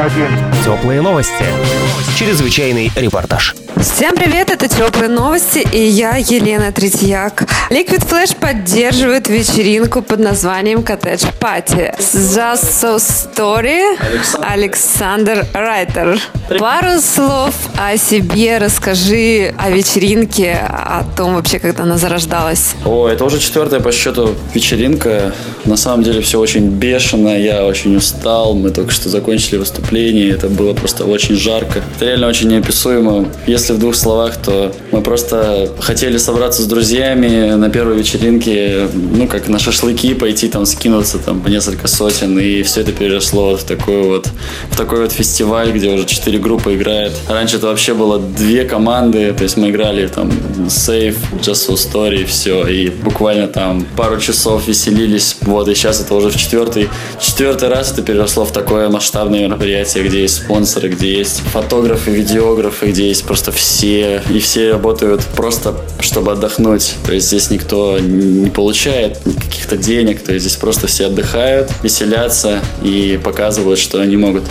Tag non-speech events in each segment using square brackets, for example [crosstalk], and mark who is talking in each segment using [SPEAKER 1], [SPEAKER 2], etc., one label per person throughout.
[SPEAKER 1] один.
[SPEAKER 2] Теплые новости. Чрезвычайный репортаж.
[SPEAKER 3] Всем привет, это Теплые новости и я, Елена Третьяк. Liquid Flash поддерживает вечеринку под названием Коттедж Пати. Just So Story Александр Райтер. Пару слов о себе расскажи, о вечеринке, о том вообще, когда она зарождалась.
[SPEAKER 4] О, это уже четвертая по счету вечеринка. На самом деле все очень бешено, я очень устал. Мы только что закончили выступление, это было просто очень жарко. Это реально очень неописуемо. Если в двух словах, то мы просто хотели собраться с друзьями на первой вечеринке, ну, как на шашлыки, пойти там скинуться там по несколько сотен, и все это переросло в такой вот, в такой вот фестиваль, где уже четыре группы играют. Раньше это вообще было две команды, то есть мы играли там Safe, Just So Story, все, и буквально там пару часов веселились, вот, и сейчас это уже в четвертый, четвертый раз это переросло в такое масштабное мероприятие, где есть спонсоры, где есть фотографы, видеографы, где есть просто все, и все работают просто, чтобы отдохнуть. То есть здесь никто не получает каких-то денег, то есть здесь просто все отдыхают, веселятся и показывают, что они могут.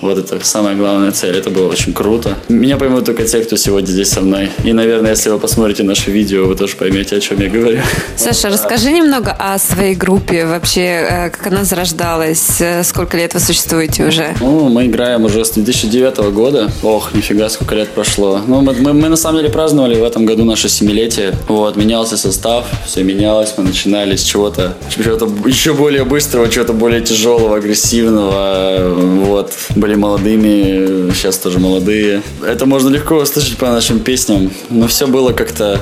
[SPEAKER 4] Вот это самая главная цель. Это было очень круто. Меня поймут только те, кто сегодня здесь со мной. И, наверное, если вы посмотрите наше видео, вы тоже поймете, о чем я говорю.
[SPEAKER 3] Саша, расскажи немного о своей группе, вообще, э, как она зарождалась, э, сколько лет вы существуете уже?
[SPEAKER 4] Ну, мы играем уже с 2009 года. Ох, нифига, сколько лет прошло. Ну, мы, мы, мы на самом деле праздновали в этом году наше семилетие. Вот, менялся состав, все менялось. Мы начинали с чего-то, чего-то еще более быстрого, чего-то более тяжелого, агрессивного. Вот, были молодыми, сейчас тоже молодые. Это можно легко услышать по нашим песням. Но все было как-то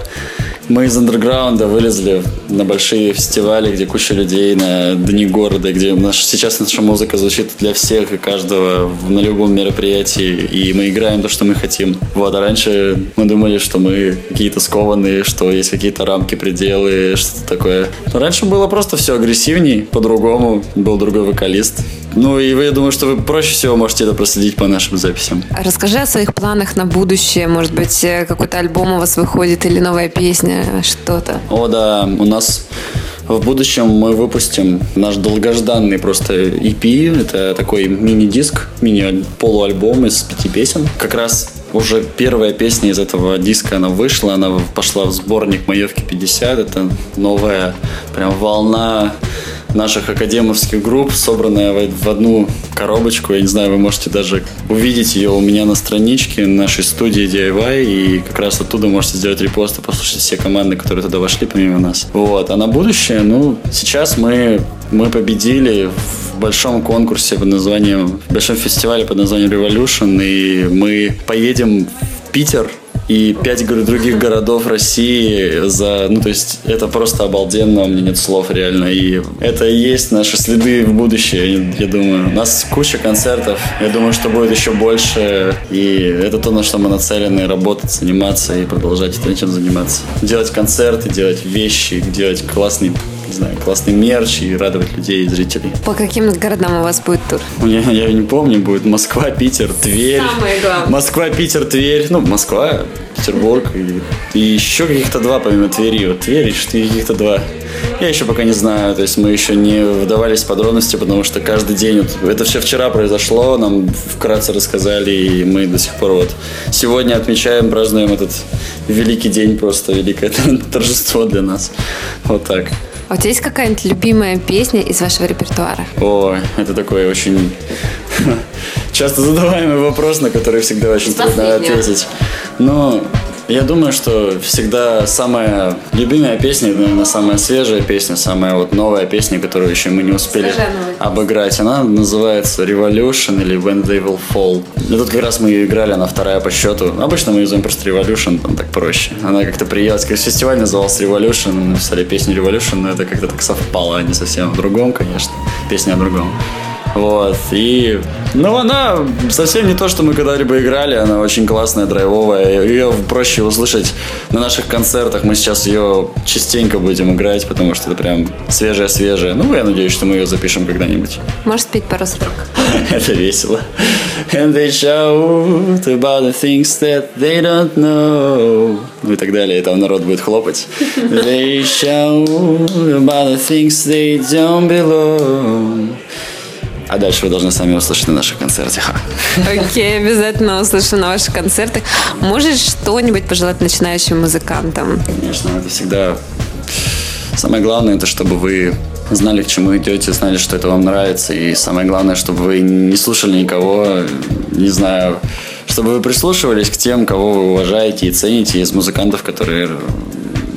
[SPEAKER 4] мы из андерграунда вылезли на большие фестивали, где куча людей на дни города, где наш, сейчас наша музыка звучит для всех и каждого на любом мероприятии, и мы играем то, что мы хотим. Вот, а раньше мы думали, что мы какие-то скованные, что есть какие-то рамки, пределы, что-то такое. Но раньше было просто все агрессивней, по-другому, был другой вокалист. Ну и вы, я думаю, что вы проще всего можете это проследить по нашим записям.
[SPEAKER 3] Расскажи о своих планах на будущее. Может быть, э, какой-то альбом у вас выходит или новая песня, что-то.
[SPEAKER 4] О, да, у нас в будущем мы выпустим наш долгожданный просто EP. Это такой мини-диск, мини-полуальбом из пяти песен. Как раз уже первая песня из этого диска, она вышла, она пошла в сборник «Маевки 50». Это новая прям волна наших академовских групп, собранная в одну коробочку. Я не знаю, вы можете даже увидеть ее у меня на страничке нашей студии DIY, и как раз оттуда можете сделать репост и послушать все команды, которые туда вошли помимо нас. Вот. А на будущее, ну, сейчас мы, мы победили в большом конкурсе под названием, в большом фестивале под названием Revolution, и мы поедем в Питер и пять других городов России за... Ну, то есть, это просто обалденно, у меня нет слов реально. И это и есть наши следы в будущее, я думаю. У нас куча концертов, я думаю, что будет еще больше. И это то, на что мы нацелены, работать, заниматься и продолжать этим заниматься. Делать концерты, делать вещи, делать классный не знаю, классный мерч и радовать людей и зрителей.
[SPEAKER 3] По каким городам у вас будет тур?
[SPEAKER 4] Я, я не помню, будет Москва, Питер, Тверь.
[SPEAKER 3] Самое главное.
[SPEAKER 4] Москва, Питер, Тверь. Ну, Москва, Петербург и, и еще каких-то два, помимо Твери. Вот Тверь и каких-то два. Я еще пока не знаю, то есть мы еще не вдавались в подробности, потому что каждый день, вот, это все вчера произошло, нам вкратце рассказали, и мы до сих пор вот сегодня отмечаем, празднуем этот великий день, просто великое [laughs] торжество для нас. Вот так.
[SPEAKER 3] А у тебя есть какая-нибудь любимая песня из вашего репертуара?
[SPEAKER 4] О, это такой очень [laughs] часто задаваемый вопрос, на который всегда очень трудно ответить. Но я думаю, что всегда самая любимая песня, наверное, самая свежая песня, самая вот новая песня, которую еще мы не успели обыграть, она называется Revolution или When They Will Fall. И тут как раз мы ее играли, она вторая по счету. Обычно мы юзаем просто Revolution, там так проще. Она как-то приелась, как фестиваль назывался Revolution, мы написали песню Revolution, но это как-то так совпало, а не совсем в другом, конечно. Песня о другом. Вот. И, ну, она совсем не то, что мы когда-либо играли. Она очень классная, драйвовая. Ее проще услышать на наших концертах. Мы сейчас ее частенько будем играть, потому что это прям свежая-свежая. Ну, я надеюсь, что мы ее запишем когда-нибудь.
[SPEAKER 3] Можешь спеть пару строк? [laughs]
[SPEAKER 4] Это весело. And they shout about the things that they don't know. Ну и так далее. И там народ будет хлопать. [laughs] They shout about the things they don't belong. А дальше вы должны сами услышать на наших концертах.
[SPEAKER 3] Окей, обязательно услышу на ваших концертах. Можешь что-нибудь пожелать начинающим музыкантам?
[SPEAKER 4] Конечно, это всегда самое главное, это чтобы вы знали, к чему идете, знали, что это вам нравится. И самое главное, чтобы вы не слушали никого, не знаю, чтобы вы прислушивались к тем, кого вы уважаете и цените из музыкантов, которые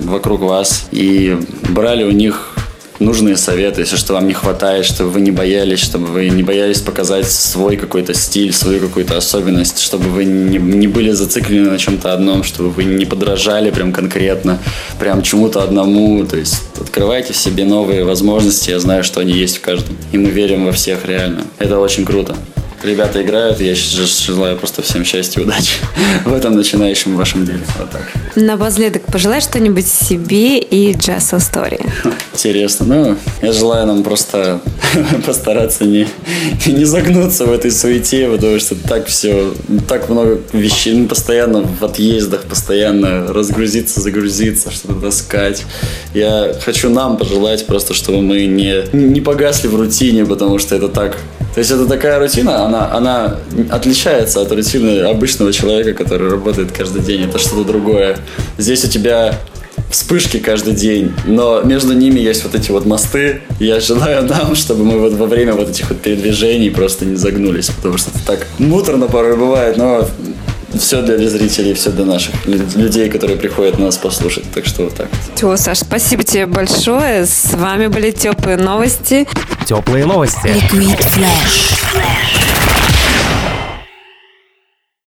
[SPEAKER 4] вокруг вас, и брали у них нужные советы, если что вам не хватает, чтобы вы не боялись, чтобы вы не боялись показать свой какой-то стиль, свою какую-то особенность, чтобы вы не, не были зациклены на чем-то одном, чтобы вы не подражали прям конкретно, прям чему-то одному. То есть открывайте в себе новые возможности, я знаю, что они есть в каждом. И мы верим во всех реально. Это очень круто ребята играют. Я желаю просто всем счастья и удачи [laughs] в этом начинающем вашем деле. Вот так.
[SPEAKER 3] Напоследок, пожелай что-нибудь себе и a Story.
[SPEAKER 4] Интересно. Ну, я желаю нам просто [laughs] постараться не, не загнуться в этой суете, потому что так все, так много вещей, ну, постоянно в отъездах, постоянно разгрузиться, загрузиться, что-то таскать. Я хочу нам пожелать просто, чтобы мы не, не погасли в рутине, потому что это так то есть это такая рутина, она, она отличается от рутины обычного человека, который работает каждый день. Это что-то другое. Здесь у тебя вспышки каждый день, но между ними есть вот эти вот мосты. Я желаю нам, чтобы мы вот во время вот этих вот передвижений просто не загнулись, потому что это так муторно порой бывает, но все для зрителей, все для наших людей, которые приходят нас послушать. Так что вот так.
[SPEAKER 3] Все, Саш, спасибо тебе большое. С вами были теплые новости.
[SPEAKER 2] Теплые новости.
[SPEAKER 5] Liquid Flash.